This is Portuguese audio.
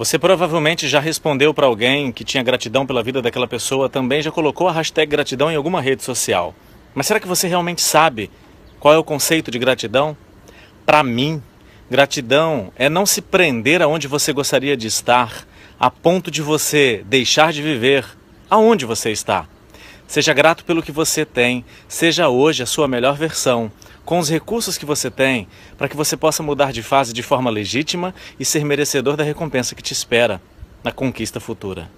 Você provavelmente já respondeu para alguém que tinha gratidão pela vida daquela pessoa, também já colocou a hashtag gratidão em alguma rede social. Mas será que você realmente sabe qual é o conceito de gratidão? Para mim, gratidão é não se prender aonde você gostaria de estar, a ponto de você deixar de viver aonde você está. Seja grato pelo que você tem, seja hoje a sua melhor versão, com os recursos que você tem, para que você possa mudar de fase de forma legítima e ser merecedor da recompensa que te espera na conquista futura.